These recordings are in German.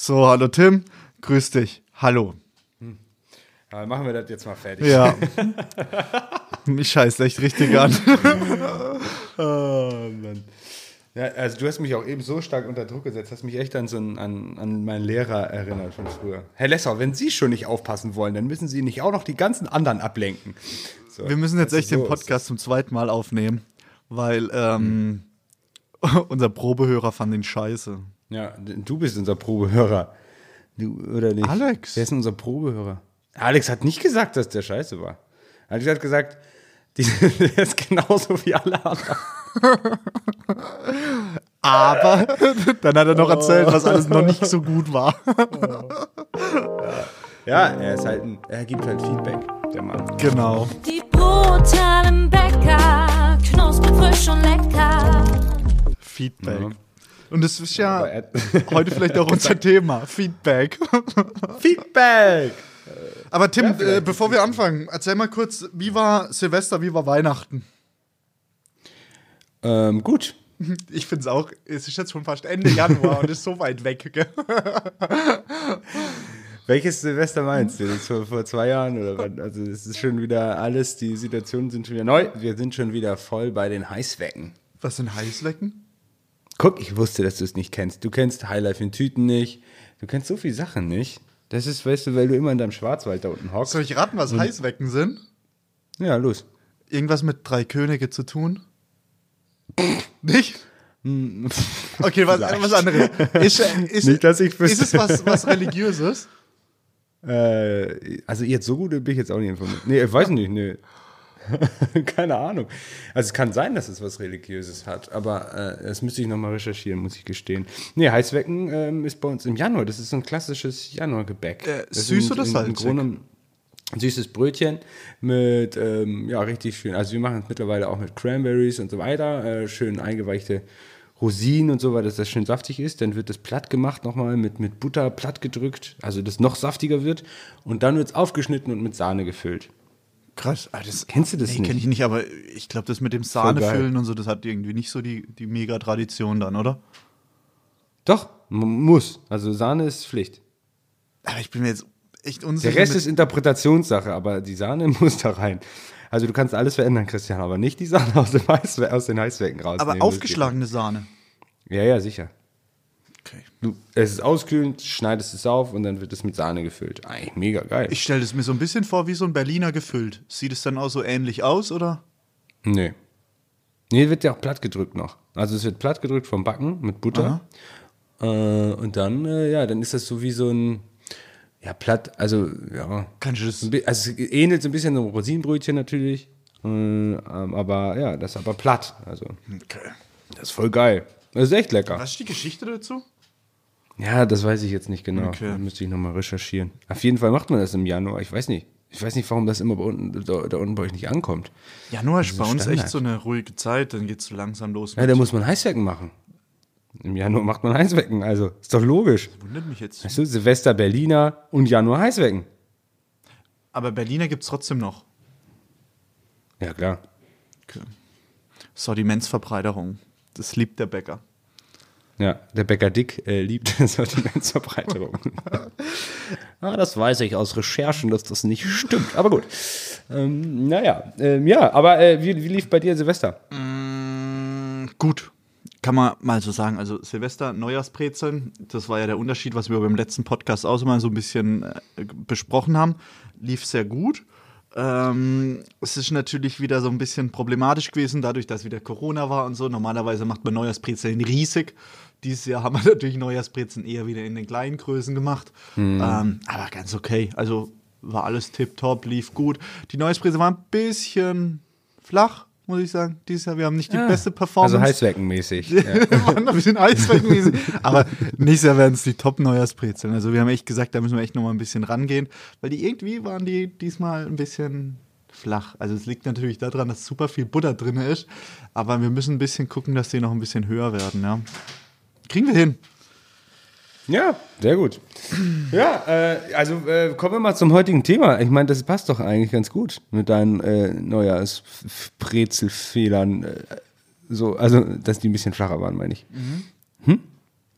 So, hallo Tim, grüß dich. Hallo. Aber machen wir das jetzt mal fertig. Ja. Mich scheißt echt richtig an. oh, Mann. Ja, also du hast mich auch eben so stark unter Druck gesetzt, hast mich echt an, so einen, an, an meinen Lehrer erinnert von früher. Herr Lessau, wenn Sie schon nicht aufpassen wollen, dann müssen Sie nicht auch noch die ganzen anderen ablenken. So, Wir müssen jetzt echt den Podcast zum zweiten Mal aufnehmen, weil ähm, hm. unser Probehörer fand ihn scheiße. Ja, du bist unser Probehörer. Du, oder nicht? Alex. Wer ist unser Probehörer? Alex hat nicht gesagt, dass der scheiße war. Alex hat gesagt, der ist genauso wie alle anderen. Aber dann hat er noch erzählt, was alles noch nicht so gut war. ja, er ist halt ein, er gibt halt Feedback, der Mann. Genau. Die brutalen Bäcker, knusprig, frisch und lecker. Feedback. Ja. Und das ist ja heute vielleicht auch unser Thema. Feedback. Feedback! Aber Tim, ja, äh, bevor wir anfangen, erzähl mal kurz, wie war Silvester, wie war Weihnachten? Ähm, gut. Ich finde es auch, es ist jetzt schon fast Ende Januar und ist so weit weg. Gell? Welches Silvester meinst du? Das vor, vor zwei Jahren oder was? Also es ist schon wieder alles, die Situationen sind schon wieder neu. Wir sind schon wieder voll bei den Heißwecken. Was sind Heißwecken? Guck, ich wusste, dass du es nicht kennst. Du kennst Highlife in Tüten nicht. Du kennst so viele Sachen nicht. Das ist, weißt du, weil du immer in deinem Schwarzwald da unten hockst. Soll ich raten, was Heißwecken sind? Ja, los. Irgendwas mit drei Könige zu tun? nicht? Hm. okay, was, was anderes. Ist, ist, nicht, dass ich ist es was, was Religiöses? Äh, also jetzt so gut bin ich jetzt auch nicht informiert. Nee, ich weiß nicht, nee. Keine Ahnung. Also es kann sein, dass es was Religiöses hat, aber äh, das müsste ich nochmal recherchieren, muss ich gestehen. Nee, Heißwecken ähm, ist bei uns im Januar. Das ist so ein klassisches Januargebäck. Äh, süß oder salzig? Ein süßes Brötchen mit, ähm, ja, richtig schön. Also wir machen es mittlerweile auch mit Cranberries und so weiter. Äh, schön eingeweichte Rosinen und so weiter, dass das schön saftig ist. Dann wird das platt gemacht nochmal mit, mit Butter platt gedrückt, also das noch saftiger wird. Und dann wird es aufgeschnitten und mit Sahne gefüllt. Krass. Ah, das, Kennst du das nee, nicht? kenne ich nicht, aber ich glaube, das mit dem Sahnefüllen und so, das hat irgendwie nicht so die, die Mega-Tradition dann, oder? Doch, muss. Also Sahne ist Pflicht. Aber ich bin mir jetzt echt unsicher. Der Rest ist Interpretationssache, aber die Sahne muss da rein. Also du kannst alles verändern, Christian, aber nicht die Sahne aus, dem Heiß, aus den Heißwecken raus. Aber aufgeschlagene Sahne. Ja, ja, sicher. Okay. Du, es ist auskühlend, schneidest es auf und dann wird es mit Sahne gefüllt. Eigentlich mega geil. Ich stelle es mir so ein bisschen vor wie so ein Berliner gefüllt. Sieht es dann auch so ähnlich aus, oder? Nee. Nee, wird ja auch platt gedrückt noch. Also es wird platt gedrückt vom Backen mit Butter. Äh, und dann, äh, ja, dann ist das so wie so ein, ja, platt, also, ja. Kannst du das? Also es ähnelt so ein bisschen so ein Rosinenbrötchen natürlich. Äh, ähm, aber ja, das ist aber platt. Also, Okay. das ist voll geil. Das ist echt lecker. Was ist die Geschichte dazu? Ja, das weiß ich jetzt nicht genau. Okay. Da müsste ich nochmal recherchieren. Auf jeden Fall macht man das im Januar. Ich weiß nicht. Ich weiß nicht, warum das immer bei unten, da, da unten bei euch nicht ankommt. Januar ist Das bei uns Standard. echt so eine ruhige Zeit, dann geht es so langsam los. Ja, da muss man Heißwecken machen. Im Januar macht man Heißwecken, also ist doch logisch. Wundert mich jetzt. Weißt du, Silvester Berliner und Januar Heißwecken. Aber Berliner gibt es trotzdem noch. Ja, klar. Okay. Sortimentsverbreiterung. Das liebt der Bäcker. Ja, der Bäcker Dick äh, liebt Sortimentsverbreiterung. ah, das weiß ich aus Recherchen, dass das nicht stimmt. Aber gut. Ähm, naja, ähm, ja, aber äh, wie, wie lief bei dir Silvester? Gut. Kann man mal so sagen. Also Silvester, Neujahrsbrezeln, das war ja der Unterschied, was wir beim letzten Podcast auch mal so ein bisschen äh, besprochen haben. Lief sehr gut. Ähm, es ist natürlich wieder so ein bisschen problematisch gewesen, dadurch, dass wieder Corona war und so. Normalerweise macht man Neujahrsbrezeln riesig. Dieses Jahr haben wir natürlich Neujahrsbrezeln eher wieder in den kleinen Größen gemacht. Ähm, aber ganz okay. Also war alles tipptopp, lief gut. Die Neujahrsbrezel war ein bisschen flach, muss ich sagen. Dieses Jahr, wir haben nicht die beste Performance. Also Heißweckenmäßig. ja. waren ein bisschen Eisweckenmäßig. Aber nächstes Jahr werden es die Top-Neujahrsbrezeln. Also wir haben echt gesagt, da müssen wir echt noch mal ein bisschen rangehen, weil die irgendwie waren die diesmal ein bisschen flach. Also es liegt natürlich daran, dass super viel Butter drin ist, aber wir müssen ein bisschen gucken, dass die noch ein bisschen höher werden, ja. Kriegen wir hin. Ja, sehr gut. Ja, äh, also äh, kommen wir mal zum heutigen Thema. Ich meine, das passt doch eigentlich ganz gut mit deinen äh, Neujahrsbrezelfehlern. Äh, so, also, dass die ein bisschen flacher waren, meine ich.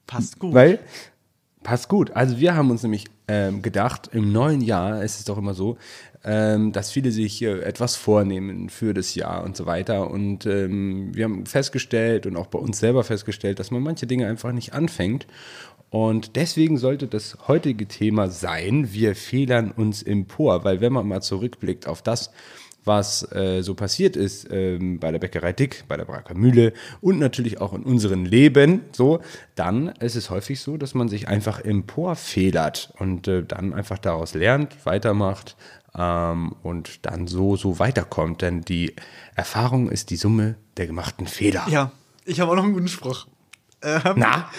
Passt gut. Weil, Passt gut. Also wir haben uns nämlich ähm, gedacht, im neuen Jahr ist es doch immer so, dass viele sich etwas vornehmen für das Jahr und so weiter. Und ähm, wir haben festgestellt und auch bei uns selber festgestellt, dass man manche Dinge einfach nicht anfängt. Und deswegen sollte das heutige Thema sein, wir fehlern uns empor, weil wenn man mal zurückblickt auf das, was äh, so passiert ist ähm, bei der Bäckerei Dick, bei der Braker Mühle und natürlich auch in unserem Leben, so, dann ist es häufig so, dass man sich einfach emporfedert und äh, dann einfach daraus lernt, weitermacht ähm, und dann so, so weiterkommt. Denn die Erfahrung ist die Summe der gemachten Fehler. Ja, ich habe auch noch einen guten Spruch. Ähm, Na?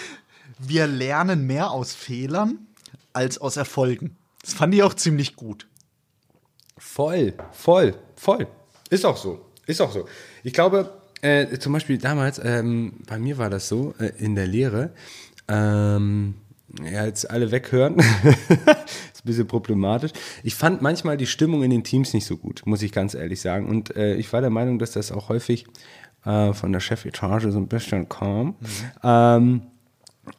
Wir lernen mehr aus Fehlern als aus Erfolgen. Das fand ich auch ziemlich gut. Voll, voll, voll. Ist auch so. Ist auch so. Ich glaube, äh, zum Beispiel damals, ähm, bei mir war das so, äh, in der Lehre, ähm, ja, jetzt alle weghören. ist ein bisschen problematisch. Ich fand manchmal die Stimmung in den Teams nicht so gut, muss ich ganz ehrlich sagen. Und äh, ich war der Meinung, dass das auch häufig äh, von der Chefetage so ein bisschen kam. Ähm,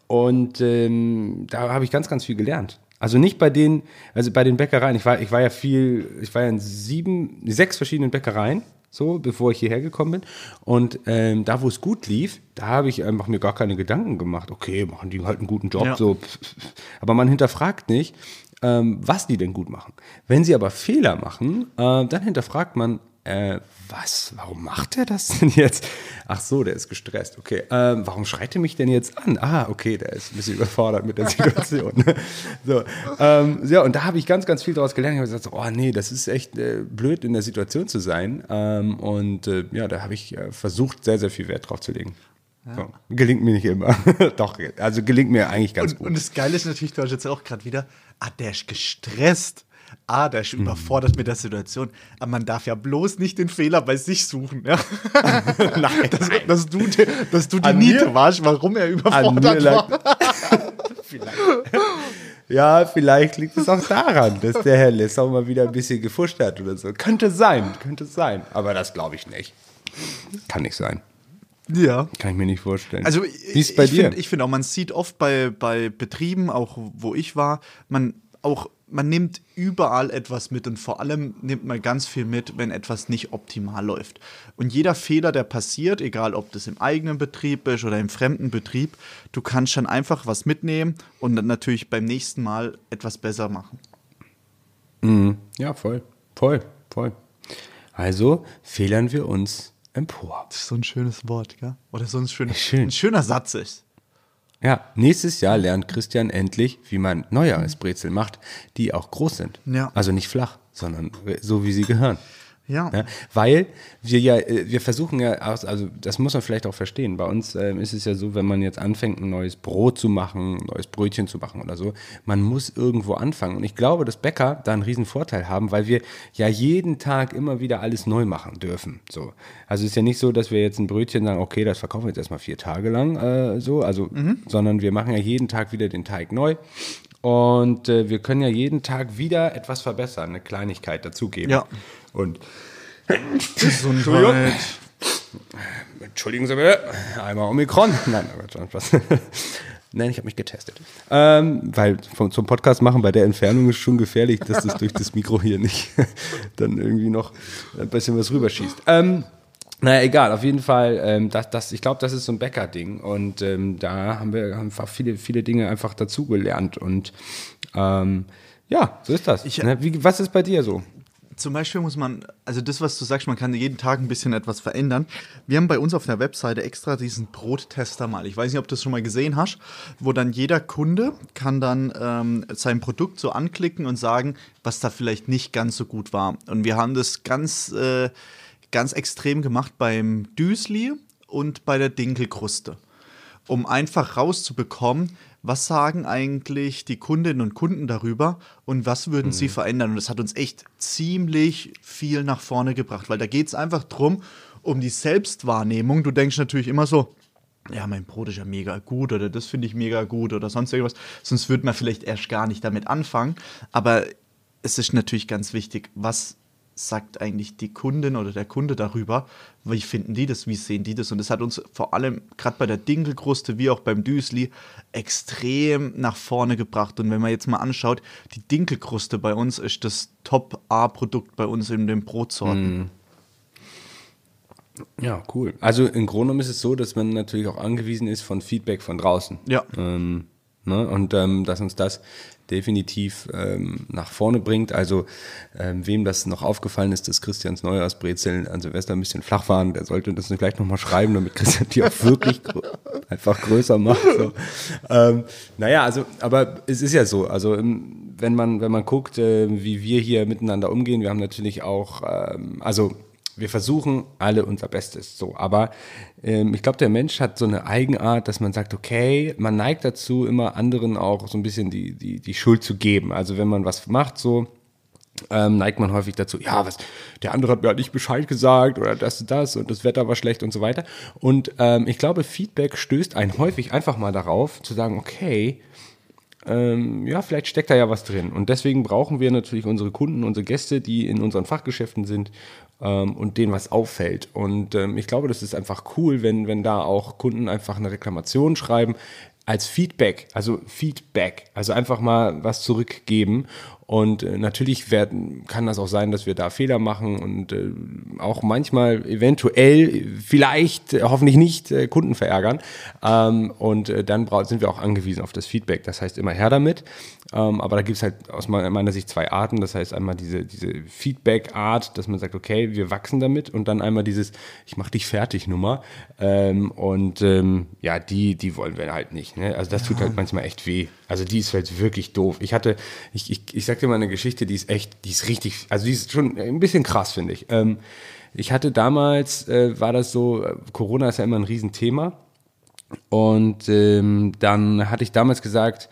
und ähm, da habe ich ganz, ganz viel gelernt. Also nicht bei den, also bei den Bäckereien. Ich war, ich war ja viel, ich war ja in sieben, sechs verschiedenen Bäckereien, so, bevor ich hierher gekommen bin. Und ähm, da, wo es gut lief, da habe ich einfach mir gar keine Gedanken gemacht. Okay, machen die halt einen guten Job, Ja. so. Aber man hinterfragt nicht, ähm, was die denn gut machen. Wenn sie aber Fehler machen, äh, dann hinterfragt man, äh, was, warum macht er das denn jetzt? Ach so, der ist gestresst. Okay, ähm, warum schreit er mich denn jetzt an? Ah, okay, der ist ein bisschen überfordert mit der Situation. so, ähm, ja, und da habe ich ganz, ganz viel daraus gelernt. Ich habe gesagt, oh nee, das ist echt äh, blöd, in der Situation zu sein. Ähm, und äh, ja, da habe ich äh, versucht, sehr, sehr viel Wert drauf zu legen. So, gelingt mir nicht immer. Doch, also gelingt mir eigentlich ganz Und, gut. und das Geile ist natürlich, du hast jetzt auch gerade wieder, ah, der ist gestresst. Ah, der Mhm. ist überfordert mit der Situation. Aber man darf ja bloß nicht den Fehler bei sich suchen. Ja? nein, Dass, dass du, die- dass du die An mir- Niete warst, warum er überfordert war. vielleicht. Ja, vielleicht liegt es auch daran, dass der Herr Less auch mal wieder ein bisschen gefuscht hat oder so. Könnte sein, könnte sein. Aber das glaube ich nicht. Kann nicht sein. Ja. Kann ich mir nicht vorstellen. Also wie ist bei ich dir? Find, ich finde auch, man sieht oft bei, bei Betrieben, auch wo ich war, man auch man nimmt überall etwas mit und vor allem nimmt man ganz viel mit, wenn etwas nicht optimal läuft. Und jeder Fehler, der passiert, egal ob das im eigenen Betrieb ist oder im fremden Betrieb, du kannst dann einfach was mitnehmen und dann natürlich beim nächsten Mal etwas besser machen. ja, voll, voll, voll. Also fehlern wir uns empor. Das ist so ein schönes Wort, gell? Oder so ein, schönes, Schön. ein schöner Satz ist. Ja, nächstes Jahr lernt Christian endlich, wie man Neujahresbrezel macht, die auch groß sind. Ja. Also nicht flach, sondern so, wie sie gehören. Ja. Ja, weil wir ja, äh, wir versuchen ja, also das muss man vielleicht auch verstehen. Bei uns ähm, ist es ja so, wenn man jetzt anfängt, ein neues Brot zu machen, ein neues Brötchen zu machen oder so, man muss irgendwo anfangen. Und ich glaube, dass Bäcker da einen riesen Vorteil haben, weil wir ja jeden Tag immer wieder alles neu machen dürfen. So. Also es ist ja nicht so, dass wir jetzt ein Brötchen sagen, okay, das verkaufen wir jetzt erstmal vier Tage lang, äh, so, also, sondern wir machen ja jeden Tag wieder den Teig neu. Und äh, wir können ja jeden Tag wieder etwas verbessern, eine Kleinigkeit dazugeben. Ja. Und Gesundheit. Entschuldigen Sie bitte, einmal Omikron. Nein, aber schon Spaß. Nein, ich habe mich getestet. Ähm, weil vom, zum Podcast machen bei der Entfernung ist schon gefährlich, dass das durch das Mikro hier nicht dann irgendwie noch ein bisschen was rüberschießt. Ähm, naja, egal, auf jeden Fall, ähm, das, das, ich glaube, das ist so ein Bäcker-Ding und ähm, da haben wir einfach viele, viele Dinge einfach dazugelernt und ähm, ja, so ist das. Ich- ne? Wie, was ist bei dir so? Zum Beispiel muss man, also das, was du sagst, man kann jeden Tag ein bisschen etwas verändern. Wir haben bei uns auf der Webseite extra diesen Brottester mal. Ich weiß nicht, ob du das schon mal gesehen hast, wo dann jeder Kunde kann dann ähm, sein Produkt so anklicken und sagen, was da vielleicht nicht ganz so gut war. Und wir haben das ganz, äh, ganz extrem gemacht beim Düsli und bei der Dinkelkruste um einfach rauszubekommen, was sagen eigentlich die Kundinnen und Kunden darüber und was würden sie verändern. Und das hat uns echt ziemlich viel nach vorne gebracht, weil da geht es einfach drum, um die Selbstwahrnehmung. Du denkst natürlich immer so, ja, mein Brot ist ja mega gut oder das finde ich mega gut oder sonst irgendwas. Sonst würde man vielleicht erst gar nicht damit anfangen. Aber es ist natürlich ganz wichtig, was sagt eigentlich die Kundin oder der Kunde darüber? Wie finden die das? Wie sehen die das? Und das hat uns vor allem gerade bei der Dinkelkruste wie auch beim Düsli extrem nach vorne gebracht. Und wenn man jetzt mal anschaut, die Dinkelkruste bei uns ist das Top-A-Produkt bei uns in den Brotsorten. Ja, cool. Also im Grunde genommen ist es so, dass man natürlich auch angewiesen ist von Feedback von draußen. Ja. Ähm, ne? Und ähm, dass uns das definitiv ähm, nach vorne bringt. Also ähm, wem das noch aufgefallen ist, dass Christians Neujahrsbrezeln an Silvester ein bisschen flach waren, der sollte das vielleicht nochmal schreiben, damit Christian die auch wirklich einfach größer macht. So. Ähm, naja, also, aber es ist ja so, also ähm, wenn man, wenn man guckt, äh, wie wir hier miteinander umgehen, wir haben natürlich auch, ähm, also wir versuchen alle unser Bestes, so. Aber ähm, ich glaube, der Mensch hat so eine Eigenart, dass man sagt, okay, man neigt dazu, immer anderen auch so ein bisschen die, die, die Schuld zu geben. Also wenn man was macht, so, ähm, neigt man häufig dazu, ja, was, der andere hat mir halt nicht Bescheid gesagt oder das und das und das Wetter war schlecht und so weiter. Und ähm, ich glaube, Feedback stößt einen häufig einfach mal darauf, zu sagen, okay, ähm, ja, vielleicht steckt da ja was drin. Und deswegen brauchen wir natürlich unsere Kunden, unsere Gäste, die in unseren Fachgeschäften sind ähm, und denen was auffällt. Und ähm, ich glaube, das ist einfach cool, wenn, wenn da auch Kunden einfach eine Reklamation schreiben als Feedback, also Feedback, also einfach mal was zurückgeben. Und äh, natürlich werden, kann das auch sein, dass wir da Fehler machen und äh, auch manchmal eventuell, vielleicht, äh, hoffentlich nicht, äh, Kunden verärgern. Ähm, und äh, dann sind wir auch angewiesen auf das Feedback. Das heißt, immer her damit. Ähm, aber da gibt es halt aus meiner Sicht zwei Arten. Das heißt einmal diese, diese Feedback-Art, dass man sagt, okay, wir wachsen damit. Und dann einmal dieses, ich mach dich fertig Nummer. Ähm, und ähm, ja, die, die wollen wir halt nicht. Ne? Also das tut halt manchmal echt weh. Also die ist halt wirklich doof. Ich hatte, ich, ich, ich sag dir mal eine Geschichte, die ist echt, die ist richtig, also die ist schon ein bisschen krass, finde ich. Ähm, ich hatte damals, äh, war das so, äh, Corona ist ja immer ein Riesenthema. Und ähm, dann hatte ich damals gesagt,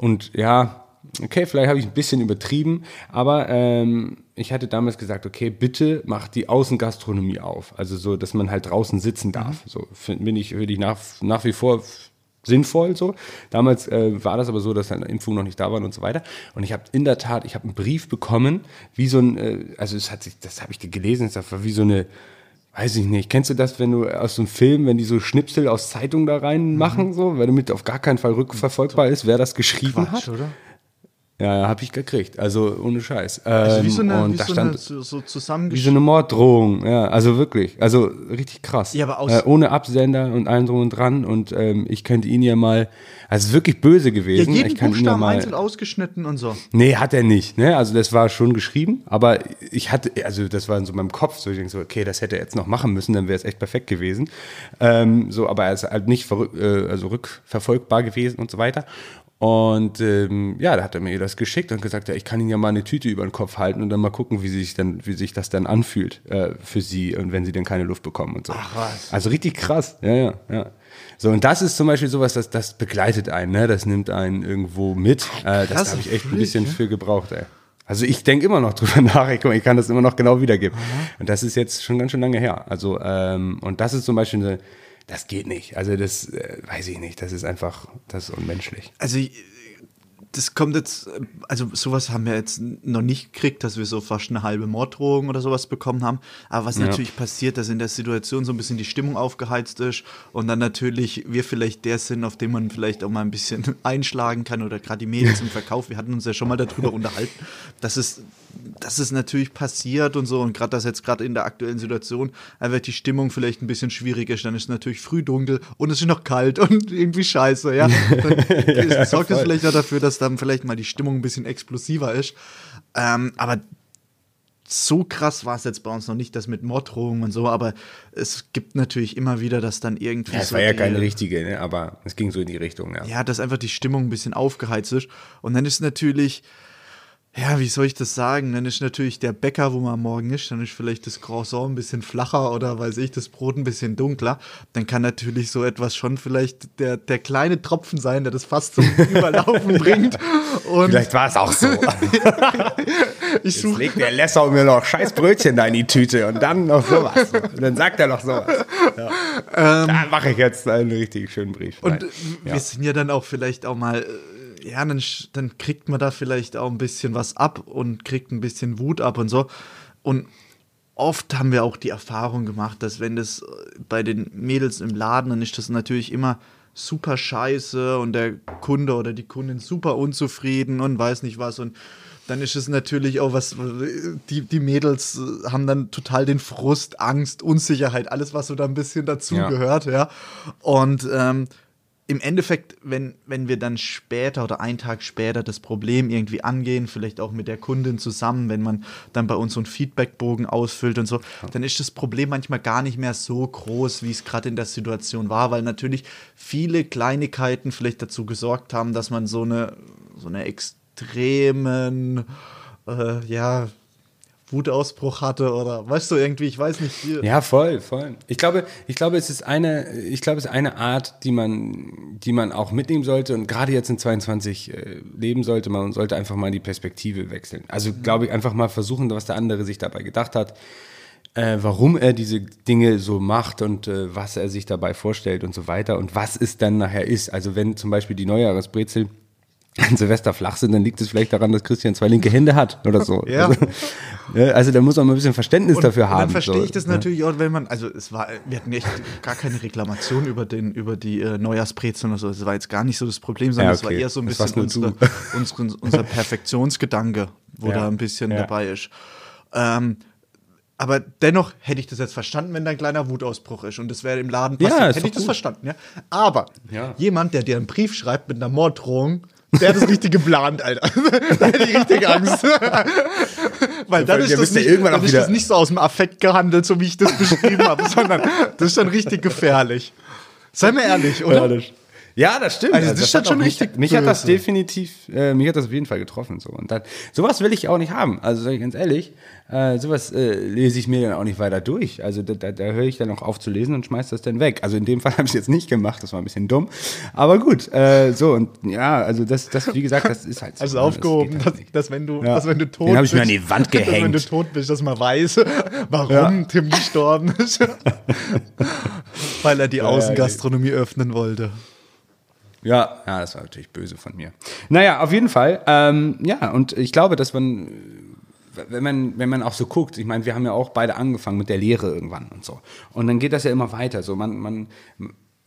und ja, okay, vielleicht habe ich ein bisschen übertrieben, aber ähm, ich hatte damals gesagt, okay, bitte mach die Außengastronomie auf. Also so, dass man halt draußen sitzen darf. So find, bin ich, würde ich nach, nach wie vor sinnvoll so. Damals äh, war das aber so, dass dann Impfungen noch nicht da waren und so weiter. Und ich habe in der Tat, ich habe einen Brief bekommen, wie so ein, äh, also es hat sich, das habe ich gelesen, das war wie so eine, weiß ich nicht, kennst du das, wenn du aus so einem Film, wenn die so Schnipsel aus Zeitungen da rein machen, so, weil damit auf gar keinen Fall rückverfolgbar ist, wer das geschrieben hat? oder? Ja, habe ich gekriegt, also ohne Scheiß. Also wie so eine, und wie da so, stand eine so, so wie so zusammengeschrieben. eine Morddrohung, ja, also wirklich, also richtig krass. Ja, aber aus- äh, ohne Absender und allem drum und dran und ähm, ich könnte ihn ja mal, also wirklich böse Ja, gewesen. jeden ich kann ihn ja Buchstaben mal, einzeln ausgeschnitten und so. Nee, hat er nicht, ne? Also das war schon geschrieben, aber ich hatte, also das war in so meinem Kopf, so ich denke so, okay, das hätte er jetzt noch machen müssen, dann wäre es echt perfekt gewesen. Ähm, so, aber er ist halt nicht äh, also rückverfolgbar gewesen und so weiter. Und ähm, ja, da hat er mir das geschickt und gesagt, ja, ich kann Ihnen ja mal eine Tüte über den Kopf halten und dann mal gucken, wie sich dann, wie sich das dann anfühlt äh, für Sie und wenn Sie dann keine Luft bekommen und so. Ach, was. Also richtig krass, ja, ja, ja. So, und das ist zum Beispiel sowas, das, das begleitet einen, ne? Das nimmt einen irgendwo mit. Äh, das habe ich echt ein bisschen ja? für gebraucht, ey. Also ich denke immer noch drüber nach, ich, ich kann das immer noch genau wiedergeben. Und das ist jetzt schon ganz schön lange her. Also, ähm, und das ist zum Beispiel eine, das geht nicht. Also das äh, weiß ich nicht. Das ist einfach, das ist unmenschlich. Also ich- das kommt jetzt, äh, also sowas haben wir jetzt noch nicht gekriegt, dass wir so fast eine halbe Morddrohung oder sowas bekommen haben. Aber was Ja. natürlich passiert, dass in der Situation so ein bisschen die Stimmung aufgeheizt ist und dann natürlich wir vielleicht der sind, auf den man vielleicht auch mal ein bisschen einschlagen kann oder gerade die Mädels im Verkauf. Wir hatten uns ja schon mal darüber unterhalten, dass es, dass es natürlich passiert und so und gerade, dass jetzt gerade in der aktuellen Situation einfach die Stimmung vielleicht ein bisschen schwierig ist, dann ist es natürlich früh dunkel und es ist noch kalt und irgendwie scheiße, ja. Dann sorgt es vielleicht auch dafür, dass dann vielleicht mal die Stimmung ein bisschen explosiver ist. Ähm, aber so krass war es jetzt bei uns noch nicht, das mit Morddrohungen und so, aber es gibt natürlich immer wieder, dass dann irgendwie Ja, es so war ja die- keine richtige, ne? aber es ging so in die Richtung, ja. ja, dass einfach die Stimmung ein bisschen aufgeheizt ist. Und dann ist natürlich, ja, wie soll ich das sagen? Dann ist natürlich der Bäcker, wo man morgen ist, dann ist vielleicht das Croissant ein bisschen flacher oder weiß ich, das Brot ein bisschen dunkler. Dann kann natürlich so etwas schon vielleicht der, der kleine Tropfen sein, der das fast zum Überlaufen bringt. Und Vielleicht war es auch so. ich Jetzt legt der Lessau mir noch scheiß Brötchen da in die Tüte und dann noch sowas. Und dann sagt er noch sowas. Ja. da mache ich jetzt einen richtig schönen Brief. Ähm, Und Nein. Ja. wir sind ja dann auch vielleicht auch mal, äh, ja, dann, dann kriegt man da vielleicht auch ein bisschen was ab und kriegt ein bisschen Wut ab und so. Und oft haben wir auch die Erfahrung gemacht, dass wenn das äh, bei den Mädels im Laden, dann ist das natürlich immer super scheiße und der Kunde oder die Kundin super unzufrieden und weiß nicht was und dann ist es natürlich auch was, die, die Mädels äh, haben dann total den Frust, Angst, Unsicherheit, alles, was so da ein bisschen dazugehört, ja. Und ähm, im Endeffekt, wenn, wenn wir dann später oder einen Tag später das Problem irgendwie angehen, vielleicht auch mit der Kundin zusammen, wenn man dann bei uns so einen Feedbackbogen ausfüllt und so, dann ist das Problem manchmal gar nicht mehr so groß, wie es gerade in der Situation war, weil natürlich viele Kleinigkeiten vielleicht dazu gesorgt haben, dass man so eine, so eine extremen, äh, ja, Wutausbruch hatte oder weißt du irgendwie, ich weiß nicht. Hier. Ja, voll, voll. Ich glaube, ich glaube, es ist eine, ich glaube, es ist eine Art, die man, die man auch mitnehmen sollte und gerade jetzt in 22 äh, leben sollte. Man sollte einfach mal die Perspektive wechseln. Also glaube ich, einfach mal versuchen, was der andere sich dabei gedacht hat. Äh, warum er diese Dinge so macht und äh, was er sich dabei vorstellt und so weiter und was es dann nachher ist. Also wenn zum Beispiel die Neujahresbrezel an Silvester flach sind, dann liegt es vielleicht daran, dass Christian zwei linke Hände hat oder so. Ja. Also, ja, also da muss man mal ein bisschen Verständnis Und- dafür haben. Dann verstehe so. ich das Ja. natürlich auch, wenn man, also es war, wir hatten echt gar keine Reklamation über den, über die äh, Neujahrsbrezeln oder so. Das war jetzt gar nicht so das Problem, sondern Ja, es war okay. eher so ein Das bisschen unsere, unsere, unser Perfektionsgedanke, wo Ja. da ein bisschen Ja. dabei ist. Ähm, aber dennoch hätte ich das jetzt verstanden, wenn da ein kleiner Wutausbruch ist und das wäre im Laden Ja, passiert. ist hätte ich das gut. verstanden, ja. Aber Ja. jemand, der dir einen Brief schreibt mit einer Morddrohung, der hat das richtig geplant, Alter. da hätte ich richtig Angst. Weil dann ist, das nicht, irgendwann dann ist das nicht so aus dem Affekt gehandelt, so wie ich das beschrieben habe, sondern das ist schon richtig gefährlich. Sei mir ehrlich, oder? Das, ja, das stimmt. Also, das ist hat schon mich, richtig Mich hat das definitiv, äh, mich hat das auf jeden Fall getroffen. So. Und dann, sowas will ich auch nicht haben. Also sag ich ganz ehrlich, äh, sowas äh, lese ich mir dann auch nicht weiter durch. Also da, da, da höre ich dann auch auf zu lesen und schmeiß das dann weg. Also in dem Fall habe ich es jetzt nicht gemacht, das war ein bisschen dumm. Aber gut, äh, so und ja, also das, das, wie gesagt, das ist halt so. Also ne? Das aufgehoben, dass, halt dass wenn du, Ja. dass wenn du tot Den hab ich mir bist, an die Wand dass wenn du gehängt. tot bist, dass man weiß, warum Ja. Tim gestorben ist. Weil er die Außengastronomie öffnen wollte. Ja, ja, das war natürlich böse von mir. Naja, auf jeden Fall. Ähm, ja, und ich glaube, dass man, wenn man, wenn man auch so guckt, ich meine, wir haben ja auch beide angefangen mit der Lehre irgendwann und so. Und dann geht das ja immer weiter. So, man, man,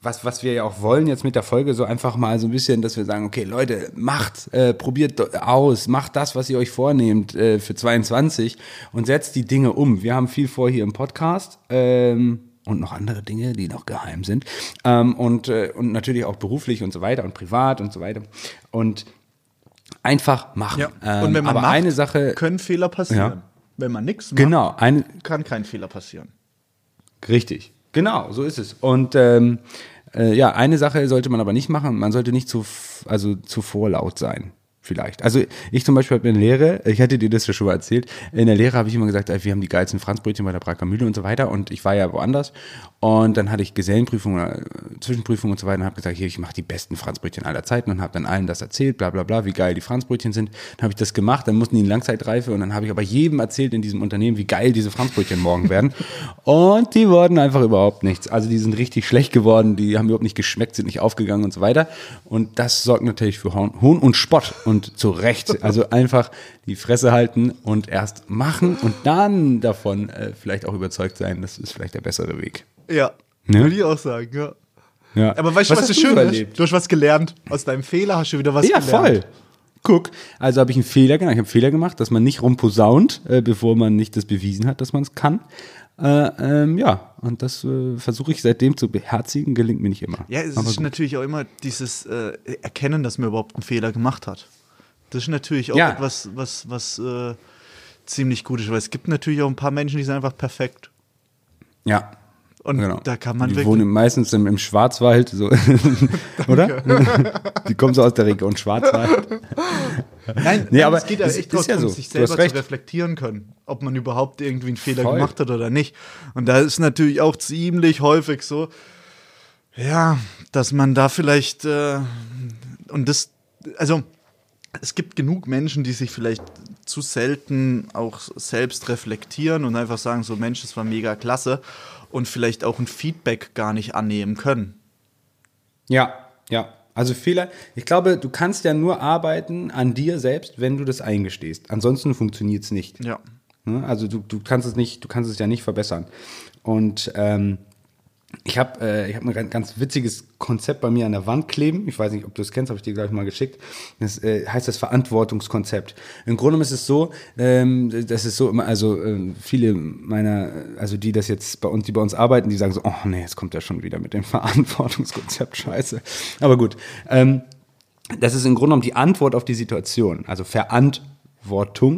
was, was wir ja auch wollen jetzt mit der Folge, so einfach mal so ein bisschen, dass wir sagen, okay, Leute, macht, äh, probiert aus, macht das, was ihr euch vornehmt äh, für 22 und setzt die Dinge um. Wir haben viel vor hier im Podcast. Ähm, und noch andere Dinge, die noch geheim sind. Ähm, und, äh, und natürlich auch beruflich und so weiter und privat und so weiter. Und einfach machen. Ähm, Und wenn man aber macht, eine Sache, können Fehler passieren. Ja. Wenn man nichts macht, genau, eine, kann kein Fehler passieren. Richtig, genau, so ist es. Und ähm, äh, ja, eine Sache sollte man aber nicht machen, man sollte nicht zu, also zu vorlaut sein. Vielleicht. Also ich zum Beispiel habe in der Lehre, ich hatte dir das ja schon mal erzählt, in der Lehre habe ich immer gesagt, wir haben die geilsten Franzbrötchen bei der Braker Mühle und so weiter und ich war ja woanders und dann hatte ich Gesellenprüfung oder äh, Zwischenprüfung und so weiter und habe gesagt, hier, ich mache die besten Franzbrötchen aller Zeiten und habe dann allen das erzählt, bla bla bla, wie geil die Franzbrötchen sind. Dann habe ich das gemacht, dann mussten die in Langzeitreife und dann habe ich aber jedem erzählt in diesem Unternehmen, wie geil diese Franzbrötchen morgen werden und die wurden einfach überhaupt nichts. Also die sind richtig schlecht geworden, die haben überhaupt nicht geschmeckt, sind nicht aufgegangen und so weiter und das sorgt natürlich für Hohn Hohn und Spott und zu Recht. Also einfach die Fresse halten und erst machen und dann davon äh, vielleicht auch überzeugt sein, das ist vielleicht der bessere Weg. Ja, Ne? würde ich auch sagen, ja. Ja. Aber weißt du, was, das du Schöne so ist? Du hast was gelernt. Aus deinem Fehler hast du wieder was Ja, gelernt. voll. Guck, also habe ich einen Fehler gemacht. Ich habe einen Fehler gemacht, dass man nicht rumposaunt, äh, bevor man nicht das bewiesen hat, dass man es kann. Äh, ähm, ja, und das äh, versuche ich seitdem zu beherzigen, gelingt mir nicht immer. Ja, es Aber ist gut. natürlich auch immer dieses äh, Erkennen, dass man überhaupt einen Fehler gemacht hat. Das ist natürlich auch Ja. etwas, was, was äh, ziemlich gut ist, weil es gibt natürlich auch ein paar Menschen, die sind einfach perfekt. Ja. Und Genau. da kann man die wirklich. wohnen meistens im, im Schwarzwald, so. oder? die kommen so aus der Region Schwarzwald. Nein, Nee, nein, aber es geht ja es echt ist ja so. sich selber zu reflektieren können, ob man überhaupt irgendwie einen Fehler Voll. gemacht hat oder nicht. Und da ist natürlich auch ziemlich häufig so, ja, dass man da vielleicht äh, und das, also es gibt genug Menschen, die sich vielleicht zu selten auch selbst reflektieren und einfach sagen, so Mensch, das war mega klasse und vielleicht auch ein Feedback gar nicht annehmen können. Ja, ja. Also Fehler, ich glaube, du kannst ja nur arbeiten an dir selbst, wenn du das eingestehst. Ansonsten funktioniert es nicht. Ja. Ne? Also du, du kannst es nicht, du kannst es ja nicht verbessern. Und ähm, ich habe äh, ich hab ein ganz- witziges Konzept bei mir an der Wand kleben. Ich weiß nicht, ob du es kennst, habe ich dir gleich mal geschickt. Das äh, heißt das Verantwortungskonzept. Im Grunde ist es so, ähm, das ist so immer, also ähm, viele meiner, also die das jetzt bei uns, die bei uns arbeiten, die sagen so, oh nee, jetzt kommt er schon wieder mit dem Verantwortungskonzept, scheiße. Aber gut. Ähm, das ist im Grunde genommen die Antwort auf die Situation, also Verantwortung,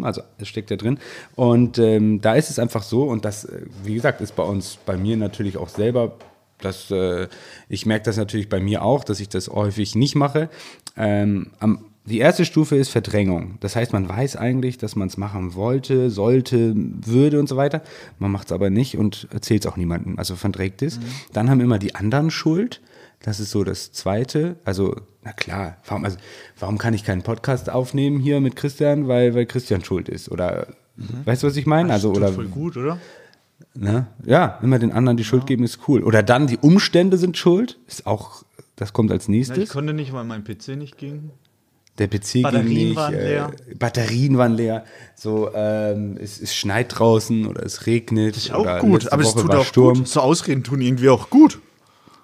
also es steckt ja drin. Und ähm, da ist es einfach so, und das, äh, wie gesagt, ist bei uns, bei mir natürlich auch selber, dass äh, ich merke das natürlich bei mir auch, dass ich das häufig nicht mache. Ähm, am, die erste Stufe ist Verdrängung. Das heißt, man weiß eigentlich, dass man es machen wollte, sollte, würde und so weiter. Man macht es aber nicht und erzählt es auch niemandem, also verdrängt es. Dann haben immer die anderen Schuld. Das ist so das Zweite. Also, na klar, warum, also, warum kann ich keinen Podcast aufnehmen hier mit Christian? Weil, weil Christian schuld ist. Oder, weißt du, was ich meine? Also, Tut oder, voll gut, oder? ne? ja, immer den anderen die Schuld geben ist cool. Oder dann die Umstände sind schuld. Ist auch, das kommt als Ja, ich nächstes. konnte nicht, weil mein PC nicht ging. Der PC Batterien ging nicht, waren äh, leer. Batterien waren leer. So, ähm, es, es schneit draußen oder es regnet. Ist auch gut, aber es Woche tut war auch Sturm. gut. So Ausreden tun irgendwie auch gut.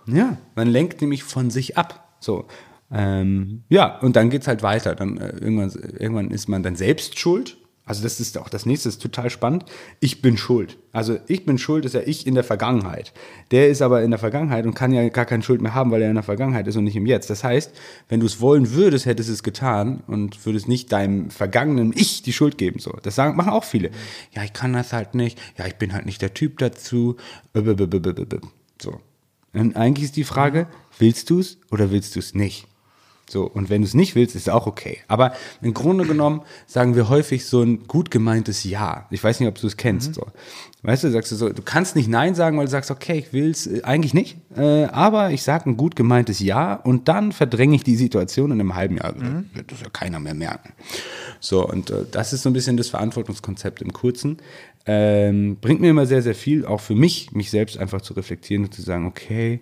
Ja, man lenkt nämlich von sich ab. So. Ähm, ja, und dann geht's halt weiter. Dann äh, irgendwann, irgendwann ist man dann selbst schuld. Also das ist auch das nächste, ist total spannend. Ich bin schuld. Also ich bin schuld ist ja ich in der Vergangenheit. Der ist aber in der Vergangenheit und kann ja gar keine Schuld mehr haben, weil er in der Vergangenheit ist und nicht im Jetzt. Das heißt, wenn du es wollen würdest, hättest du es getan und würdest nicht deinem vergangenen Ich die Schuld geben. So, das sagen, machen auch viele. Ja, ich kann das halt nicht. Ja, ich bin halt nicht der Typ dazu. So. Und eigentlich ist die Frage, willst du es oder willst du es nicht? So, und wenn du es nicht willst, ist auch okay. Aber im Grunde genommen sagen wir häufig so ein gut gemeintes Ja. Ich weiß nicht, ob du es kennst. So. Weißt du, sagst du so, du kannst nicht Nein sagen, weil du sagst, okay, ich will es äh, eigentlich nicht, äh, aber ich sage ein gut gemeintes Ja und dann verdränge ich die Situation in einem halben Jahr. Wird das ja keiner mehr merken. So, und äh, das ist so ein bisschen das Verantwortungskonzept im Kurzen. Ähm, bringt mir immer sehr, sehr viel, auch für mich, mich selbst einfach zu reflektieren und zu sagen, okay,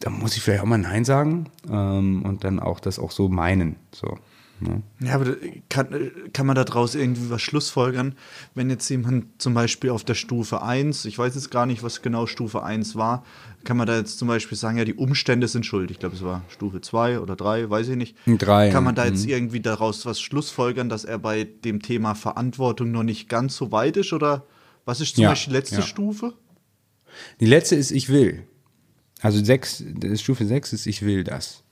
da muss ich vielleicht auch mal Nein sagen ähm, und dann auch das auch so meinen. So, ne? Ja, aber da kann, kann man daraus irgendwie was schlussfolgern, wenn jetzt jemand zum Beispiel auf der Stufe 1, ich weiß jetzt gar nicht, was genau Stufe 1 war, kann man da jetzt zum Beispiel sagen, ja, die Umstände sind schuld. Ich glaube, es war Stufe 2 oder 3, weiß ich nicht. Drei, Kann ja. man da jetzt irgendwie daraus was schlussfolgern, dass er bei dem Thema Verantwortung noch nicht ganz so weit ist? Oder was ist zum Ja, Beispiel die letzte ja. Stufe? Die letzte ist Ich will. Also sechs, Stufe 6 ist Ich will das.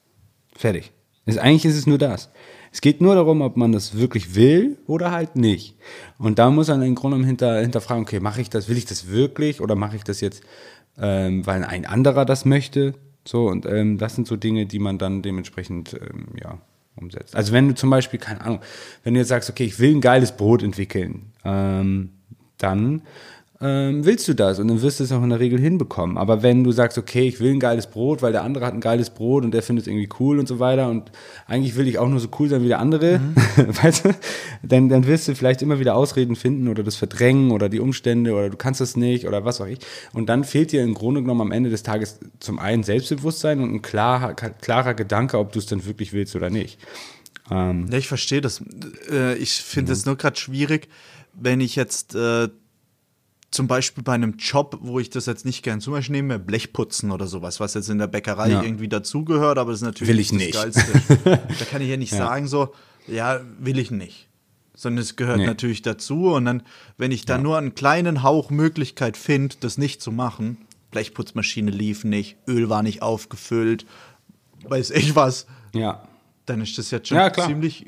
Fertig. Ist, eigentlich ist es nur das. Es geht nur darum, ob man das wirklich will oder halt nicht. Und da muss man im Grunde hinter, hinterfragen, okay, mache ich das, will ich das wirklich oder mache ich das jetzt, ähm, weil ein anderer das möchte? So, und ähm, das sind so Dinge, die man dann dementsprechend, ähm, ja, umsetzt. Also wenn du zum Beispiel, keine Ahnung, wenn du jetzt sagst, okay, ich will ein geiles Brot entwickeln, ähm, dann ähm, willst du das und dann wirst du es auch in der Regel hinbekommen. Aber wenn du sagst, okay, ich will ein geiles Brot, weil der andere hat ein geiles Brot und der findet es irgendwie cool und so weiter und eigentlich will ich auch nur so cool sein wie der andere, weißt du, dann, dann wirst du vielleicht immer wieder Ausreden finden oder das verdrängen oder die Umstände oder du kannst es nicht oder was auch ich. Und dann fehlt dir im Grunde genommen am Ende des Tages zum einen Selbstbewusstsein und ein klarer, klarer Gedanke, ob du es dann wirklich willst oder nicht. Ähm, Ja, ich verstehe das. Äh, ich finde es nur gerade schwierig, wenn ich jetzt äh, zum Beispiel bei einem Job, wo ich das jetzt nicht gern zum Beispiel nehme, Blechputzen oder sowas, was jetzt in der Bäckerei Ja. irgendwie dazugehört, aber das ist natürlich Will ich das nicht. Geilste. da kann ich ja nicht sagen so, ja, will ich nicht. Sondern es gehört Nee. natürlich dazu und dann, wenn ich da nur einen kleinen Hauch Möglichkeit finde, das nicht zu machen, Blechputzmaschine lief nicht, Öl war nicht aufgefüllt, weiß ich was, ja. dann ist das jetzt schon Ja, ziemlich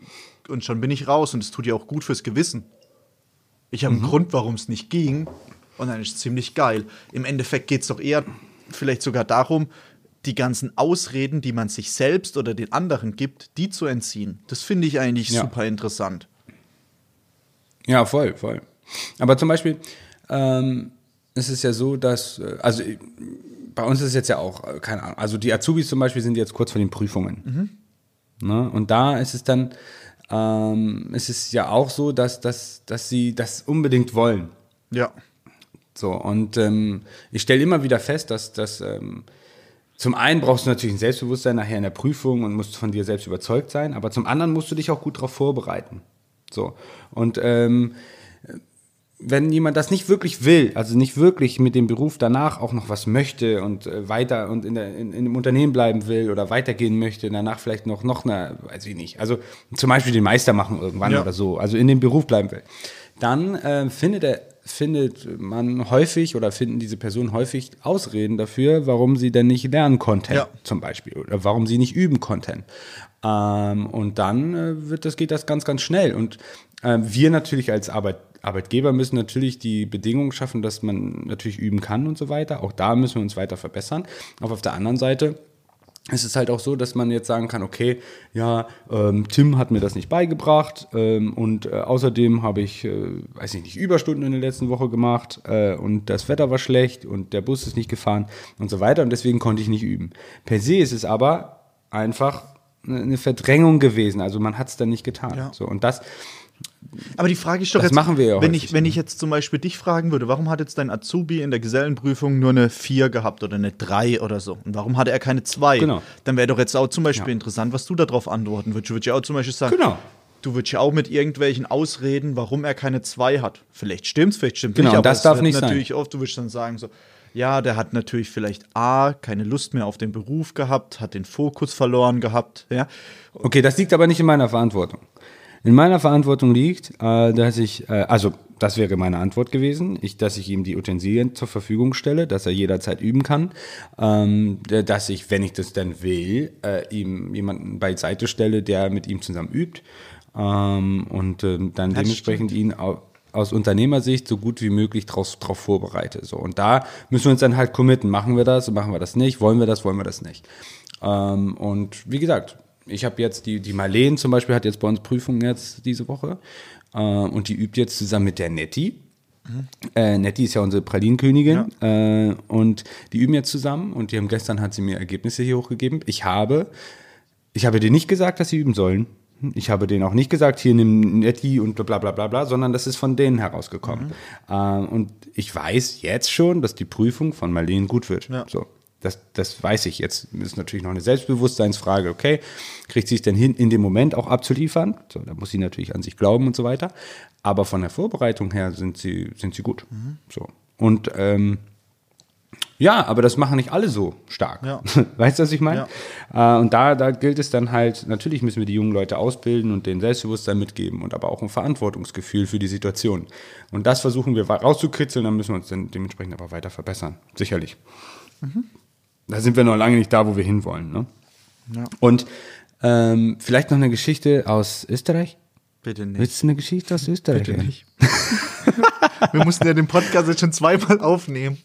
und schon bin ich raus und es tut ja auch gut fürs Gewissen. Ich habe einen Mhm. Grund, warum es nicht ging und dann ist es ziemlich geil. Im Endeffekt geht es doch eher vielleicht sogar darum, die ganzen Ausreden, die man sich selbst oder den anderen gibt, die zu entziehen. Das finde ich eigentlich Ja. super interessant. Ja, voll, voll. Aber zum Beispiel, ähm, es ist ja so, dass, äh, also äh, bei uns ist es jetzt ja auch, äh, keine Ahnung, also die Azubis zum Beispiel sind jetzt kurz vor den Prüfungen. Ne? Und da ist es dann, ähm, ist es ja auch so, dass, dass, dass sie das unbedingt wollen. Ja. So, und ähm, ich stelle immer wieder fest, dass, dass ähm, zum einen brauchst du natürlich ein Selbstbewusstsein nachher in der Prüfung und musst von dir selbst überzeugt sein, aber zum anderen musst du dich auch gut darauf vorbereiten. So, und ähm, wenn jemand das nicht wirklich will, also nicht wirklich mit dem Beruf danach auch noch was möchte und äh, weiter und in, der, in, in dem Unternehmen bleiben will oder weitergehen möchte, danach vielleicht noch, noch eine, weiß ich nicht, also zum Beispiel den Meister machen irgendwann Ja. oder so, also in dem Beruf bleiben will, dann äh, findet er findet man häufig oder finden diese Personen häufig Ausreden dafür, warum sie denn nicht lernen konnten, Ja. zum Beispiel, oder warum sie nicht üben konnten. Ähm, und dann äh, wird das, geht das ganz, ganz schnell. Und ähm, wir natürlich als Arbeit, Arbeitgeber müssen natürlich die Bedingungen schaffen, dass man natürlich üben kann und so weiter. Auch da müssen wir uns weiter verbessern. Aber auf der anderen Seite es ist halt auch so, dass man jetzt sagen kann, okay, ja, ähm, Tim hat mir das nicht beigebracht ähm, und äh, außerdem habe ich, äh, weiß ich nicht, Überstunden in der letzten Woche gemacht äh, und das Wetter war schlecht und der Bus ist nicht gefahren und so weiter und deswegen konnte ich nicht üben. Per se ist es aber einfach eine eine Verdrängung gewesen, also man hat es dann nicht getan. Ja. So, und das, Aber die Frage ist doch Das jetzt, machen wir ja wenn ich, wenn ich jetzt zum Beispiel dich fragen würde, warum hat jetzt dein Azubi in der Gesellenprüfung nur eine 4 gehabt oder eine 3 oder so? Und warum hatte er keine 2? Genau. Dann wäre doch jetzt auch zum Beispiel Ja. interessant, was du darauf antworten würdest. Du würdest ja auch zum Beispiel sagen, Genau. du würdest ja auch mit irgendwelchen Ausreden, warum er keine 2 hat. Vielleicht stimmt's, vielleicht stimmt Genau, nicht. und das es darf nicht sein. natürlich oft, du würdest dann sagen so, ja, der hat natürlich vielleicht A, keine Lust mehr auf den Beruf gehabt, hat den Fokus verloren gehabt, ja. Okay, das liegt aber nicht in meiner Verantwortung. In meiner Verantwortung liegt, äh, dass ich, äh, also das wäre meine Antwort gewesen, ich, dass ich ihm die Utensilien zur Verfügung stelle, dass er jederzeit üben kann, ähm, dass ich, wenn ich das dann will, äh, ihm jemanden beiseite stelle, der mit ihm zusammen übt ähm, und ähm, dann Das dementsprechend ihn au aus Unternehmersicht so gut wie möglich draus, drauf vorbereite. So. Und da müssen wir uns dann halt committen. Machen wir das, machen wir das nicht, wollen wir das, wollen wir das nicht. Ähm, und wie gesagt, ich habe jetzt die, die Marleen zum Beispiel hat jetzt bei uns Prüfungen jetzt diese Woche äh, und die übt jetzt zusammen mit der Nettie. Äh, Nettie ist ja unsere Pralinenkönigin äh, und die üben jetzt zusammen und die haben gestern hat sie mir Ergebnisse hier hochgegeben. Ich habe, ich habe dir nicht gesagt, dass sie üben sollen. Ich habe denen auch nicht gesagt, hier nimm Nettie und bla bla bla bla, sondern das ist von denen herausgekommen. Ähm, und ich weiß jetzt schon, dass die Prüfung von Marlene gut wird. Ja. So. Das, das weiß ich jetzt. Ist natürlich noch eine Selbstbewusstseinsfrage. Okay, kriegt sie es denn hin, in dem Moment auch abzuliefern? So, da muss sie natürlich an sich glauben und so weiter. Aber von der Vorbereitung her sind sie, sind sie gut. So. Und ähm, ja, aber das machen nicht alle so stark. Ja. Weißt du, was ich meine? Äh, und da, da gilt es dann halt, natürlich müssen wir die jungen Leute ausbilden und denen Selbstbewusstsein mitgeben und aber auch ein Verantwortungsgefühl für die Situation. Und das versuchen wir rauszukitzeln, dann müssen wir uns dann dementsprechend aber weiter verbessern. Sicherlich. Da sind wir noch lange nicht da, wo wir hinwollen. Ne? Ja. Und ähm, vielleicht noch eine Geschichte aus Österreich? Bitte nicht. Willst du eine Geschichte aus Österreich? Bitte nicht. Wir mussten ja den Podcast jetzt schon zweimal aufnehmen.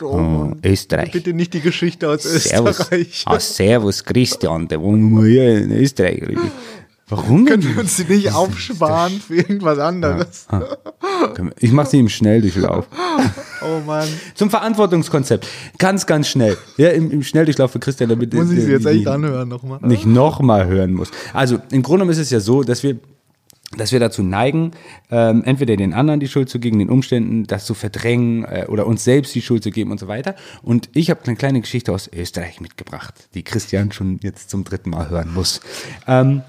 Oh, Mann. Österreich. Bitte nicht die Geschichte aus Servus. Österreich. Ah, servus, Christian, der wohnt hier in Österreich. Warum? Können wir uns die nicht aufsparen für irgendwas anderes? Ich mache sie im Schnelldurchlauf. Oh Mann. Zum Verantwortungskonzept. Ganz, ganz schnell. Ja, im, im Schnelldurchlauf für Christian, damit Muss ich sie jetzt echt anhören nochmal? nicht nochmal hören muss. Also im Grunde genommen ist es ja so, dass wir dass wir dazu neigen, ähm, entweder den anderen die Schuld zu geben, den Umständen, das zu verdrängen äh, oder uns selbst die Schuld zu geben und so weiter. Und ich habe eine kleine Geschichte aus Österreich mitgebracht, die Christian schon jetzt zum dritten Mal hören muss. Ähm,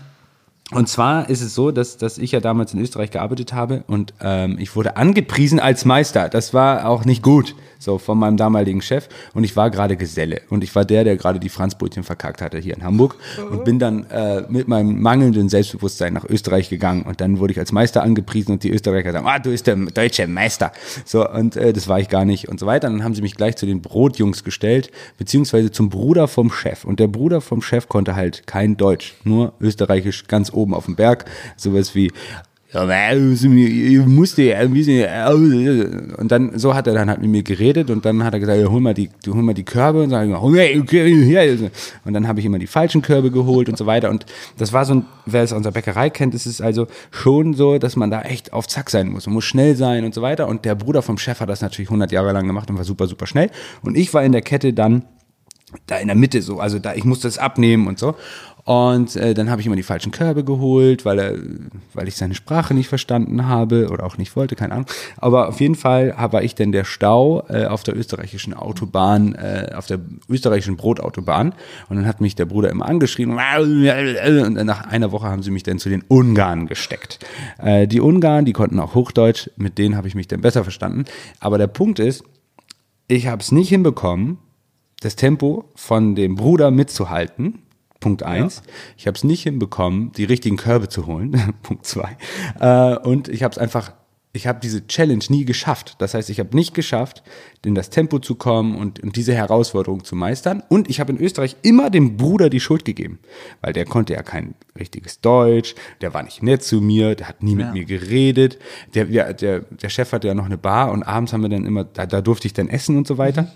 und zwar ist es so, dass, dass ich ja damals in Österreich gearbeitet habe und ähm, ich wurde angepriesen als Meister. Das war auch nicht gut, so von meinem damaligen Chef. Und ich war gerade Geselle und ich war der, der gerade die Franzbrötchen verkackt hatte hier in Hamburg und bin dann äh, mit meinem mangelnden Selbstbewusstsein nach Österreich gegangen und dann wurde ich als Meister angepriesen und die Österreicher sagen, ah, du bist der deutsche Meister. So und äh, das war ich gar nicht und so weiter. Und dann haben sie mich gleich zu den Brotjungs gestellt, beziehungsweise zum Bruder vom Chef. Und der Bruder vom Chef konnte halt kein Deutsch, nur österreichisch ganz oben auf dem Berg. Sowas wie, ja, ich musste ja ein bisschen, und dann, so hat er dann halt mit mir geredet und dann hat er gesagt, ja, hol mal die, hol mal die Körbe und sag ich, hol mal die Körbe her. Und dann habe ich immer die falschen Körbe geholt und so weiter und das war so ein, wer es aus unserer Bäckerei kennt, ist es also schon so, dass man da echt auf Zack sein muss, man muss schnell sein und so weiter und der Bruder vom Chef hat das natürlich 100 Jahre lang gemacht und war super, super schnell und ich war in der Kette dann da in der Mitte so, also da, ich musste es abnehmen und so. Und äh, dann habe ich immer die falschen Körbe geholt, weil, er, weil ich seine Sprache nicht verstanden habe oder auch nicht wollte, keine Ahnung. Aber auf jeden Fall war ich dann der Stau äh, auf der österreichischen Autobahn, äh, auf der österreichischen Brotautobahn. Und dann hat mich der Bruder immer angeschrien. Und nach einer Woche haben sie mich dann zu den Ungarn gesteckt. Äh, die Ungarn, die konnten auch Hochdeutsch, mit denen habe ich mich dann besser verstanden. Aber der Punkt ist, ich habe es nicht hinbekommen, das Tempo von dem Bruder mitzuhalten. Punkt eins. Ich habe es nicht hinbekommen, die richtigen Körbe zu holen. Punkt zwei. Äh, und ich habe es einfach, ich habe diese Challenge nie geschafft. Das heißt, ich habe nicht geschafft, in das Tempo zu kommen und, und diese Herausforderung zu meistern. Und ich habe in Österreich immer dem Bruder die Schuld gegeben, weil der konnte ja kein richtiges Deutsch, der war nicht nett zu mir, der hat nie mit Ja. mir geredet. Der, der, der, der Chef hatte ja noch eine Bar und abends haben wir dann immer, da, da durfte ich dann essen und so weiter.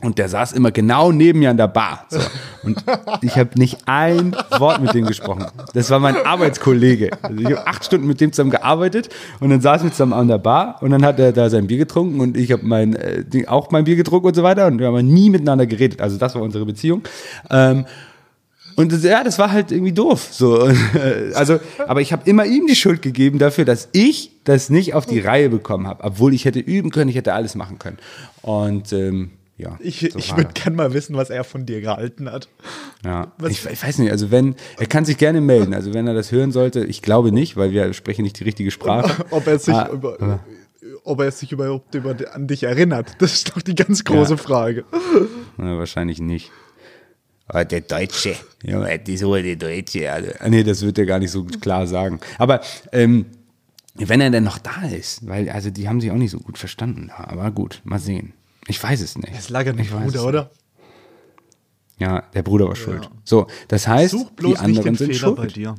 Und der saß immer genau neben mir an der Bar. So. Und ich habe nicht ein Wort mit dem gesprochen. Das war mein Arbeitskollege. Also ich habe acht Stunden mit dem zusammen gearbeitet und dann saßen wir zusammen an der Bar und dann hat er da sein Bier getrunken und ich habe mein, äh, auch mein Bier getrunken und so weiter und wir haben nie miteinander geredet. Also das war unsere Beziehung. Ähm, und das, ja, das war halt irgendwie doof. So, also, aber ich habe immer ihm die Schuld gegeben dafür, dass ich das nicht auf die Reihe bekommen habe, obwohl ich hätte üben können, ich hätte alles machen können. Und ähm, ja, Ich, so ich war würde das. gern mal wissen, was er von dir gehalten hat. Ja. Was- Ich, ich weiß nicht, also wenn, er kann sich gerne melden. Also wenn er das hören sollte, ich glaube nicht, weil wir sprechen nicht die richtige Sprache. Ob er sich, Ah, über, ob er sich überhaupt über, an dich erinnert. Das ist doch die ganz große Ja. Frage. Na, wahrscheinlich nicht. Aber der Deutsche, ja, die so der Deutsche. Also, ah, nee, das wird er gar nicht so klar sagen. Aber ähm, wenn er denn noch da ist, weil also die haben sich auch nicht so gut verstanden. Aber gut, mal sehen. Ich weiß es nicht. Es lag an dem Ich Bruder, oder? Ja, der Bruder war schuld. So, das heißt, Such bloß die nicht anderen sind Fehler schuld. bei dir.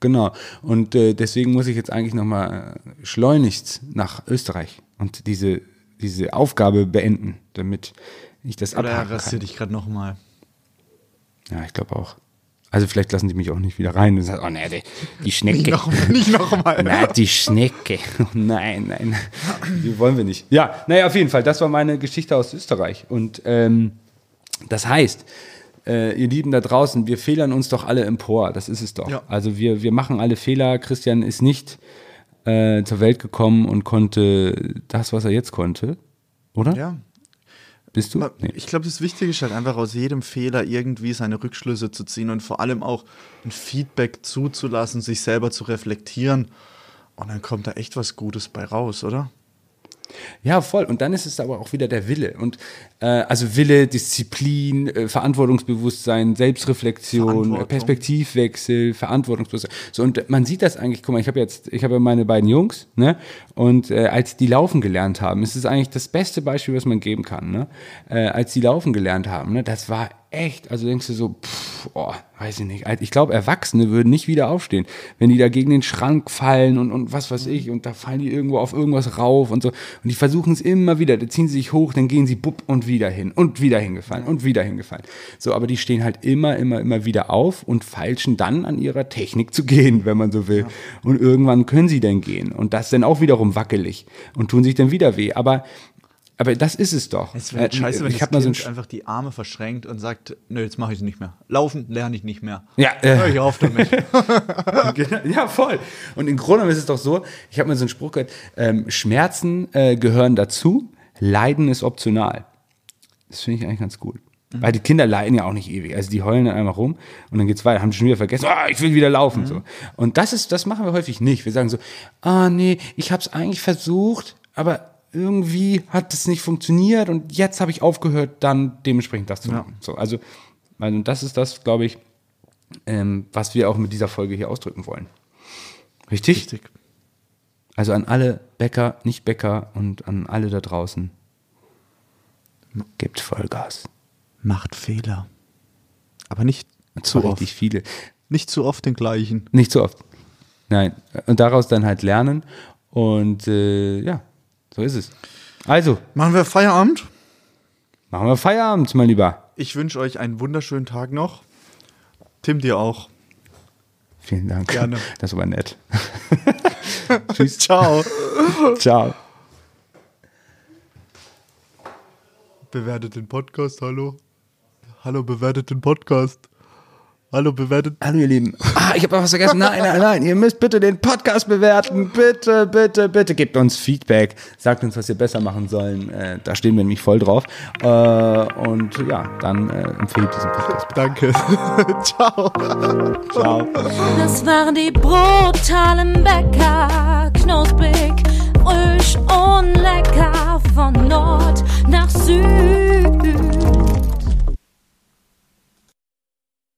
Genau. Und äh, deswegen muss ich jetzt eigentlich nochmal äh, schleunigst nach Österreich und diese, diese Aufgabe beenden, damit ich das Oder er abhaken kann. dich gerade nochmal. Ja, ich glaube auch. Also vielleicht lassen die mich auch nicht wieder rein und sagen, oh nee, die, die Schnecke. Nicht noch, nicht noch mal. Na, die Schnecke. Oh, nein, nein. Die wollen wir nicht. Ja, naja, auf jeden Fall. Das war meine Geschichte aus Österreich. Und ähm, das heißt, äh, ihr Lieben da draußen, wir fehlern uns doch alle empor. Das ist es doch. Ja. Also wir, wir machen alle Fehler. Christian ist nicht äh, zur Welt gekommen und konnte das, was er jetzt konnte. Oder? Ja. Bist du? Aber Ich glaube, das Wichtige ist halt einfach aus jedem Fehler irgendwie seine Rückschlüsse zu ziehen und vor allem auch ein Feedback zuzulassen, sich selber zu reflektieren. Und dann kommt da echt was Gutes bei raus, oder? Ja, voll. Und dann ist es aber auch wieder der Wille. Und äh, also Wille, Disziplin, äh, Verantwortungsbewusstsein, Selbstreflexion, äh, Perspektivwechsel, Verantwortungsbewusstsein. So, und man sieht das eigentlich, guck mal, ich habe jetzt, ich habe ja meine beiden Jungs, ne? Und äh, als die laufen gelernt haben, ist es eigentlich das beste Beispiel, was man geben kann, ne? Äh, als die laufen gelernt haben, ne? Das war echt, also denkst du so, pff, oh, weiß ich nicht. Ich glaube, Erwachsene würden nicht wieder aufstehen, wenn die da gegen den Schrank fallen und, und was weiß ich, und da fallen die irgendwo auf irgendwas rauf und so. Und die versuchen es immer wieder, da ziehen sie sich hoch, dann gehen sie bupp und wieder hin und wieder hingefallen und wieder hingefallen. So, aber die stehen halt immer, immer, immer wieder auf und feilschen dann an ihrer Technik zu gehen, wenn man so will. Und irgendwann können sie dann gehen. Und das dann auch wiederum wackelig und tun sich dann wieder weh. Aber, aber das ist es doch. Es wäre Äh, scheiße, wenn ich das mal so ein einfach die Arme verschränkt und sagt, nö, jetzt mache ich es nicht mehr. Laufen lerne ich nicht mehr. Ja, äh, Hör ich auf damit. Ja, voll. Und im Grunde ist es doch so, ich habe mal so einen Spruch gehört, ähm, Schmerzen äh, gehören dazu, Leiden ist optional. Das finde ich eigentlich ganz gut. Weil die Kinder leiden ja auch nicht ewig. Also die heulen dann einmal rum und dann geht's weiter, haben die schon wieder vergessen, ah, ich will wieder laufen. So. Und das ist, das machen wir häufig nicht. Wir sagen so, ah nee, ich habe es eigentlich versucht, aber irgendwie hat es nicht funktioniert und jetzt habe ich aufgehört, dann dementsprechend das zu machen. So, also, also das ist das, glaube ich, ähm, was wir auch mit dieser Folge hier ausdrücken wollen. Richtig? Richtig. Also an alle Bäcker, Nicht-Bäcker und an alle da draußen. Gebt Vollgas. Macht Fehler. Aber nicht zu oft. richtig viele. Nicht zu oft den gleichen. Nicht zu oft. Nein. Und daraus dann halt lernen. Und äh, ja, so ist es. Also, Machen wir Feierabend. machen wir Feierabend, mein Lieber. Ich wünsche euch einen wunderschönen Tag noch. Tim, dir auch. Vielen Dank. Gerne. Das war nett. Tschüss. Ciao. Ciao. Bewertet den Podcast, hallo. Hallo, bewertet den Podcast. Hallo, bewertet. Hallo ihr Lieben. Ah, ich habe was vergessen. Nein, nein, nein. Ihr müsst bitte den Podcast bewerten. Bitte, bitte, bitte. Gebt uns Feedback. Sagt uns, was wir besser machen sollen. Äh, da stehen wir nämlich voll drauf. Äh, und ja, dann äh, empfehlt diesen Podcast. Danke. Ciao. Ciao. Das waren die brutalen Bäcker, knusprig, frisch und lecker von Nord nach Süd.